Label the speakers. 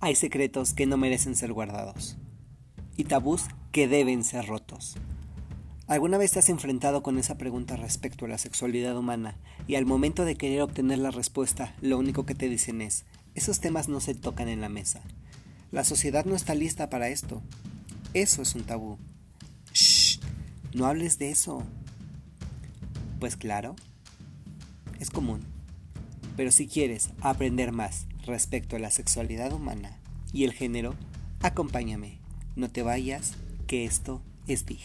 Speaker 1: Hay secretos que no merecen ser guardados y tabús que deben ser rotos. ¿Alguna vez te has enfrentado con esa pregunta respecto a la sexualidad humana y al momento de querer obtener la respuesta, lo único que te dicen es, esos temas no se tocan en la mesa? La sociedad no está lista para esto. Eso es un tabú. Shh, no hables de eso. Pues claro, es común. Pero si quieres aprender más respecto a la sexualidad humana y el género, acompáñame. No te vayas, que esto es DIG.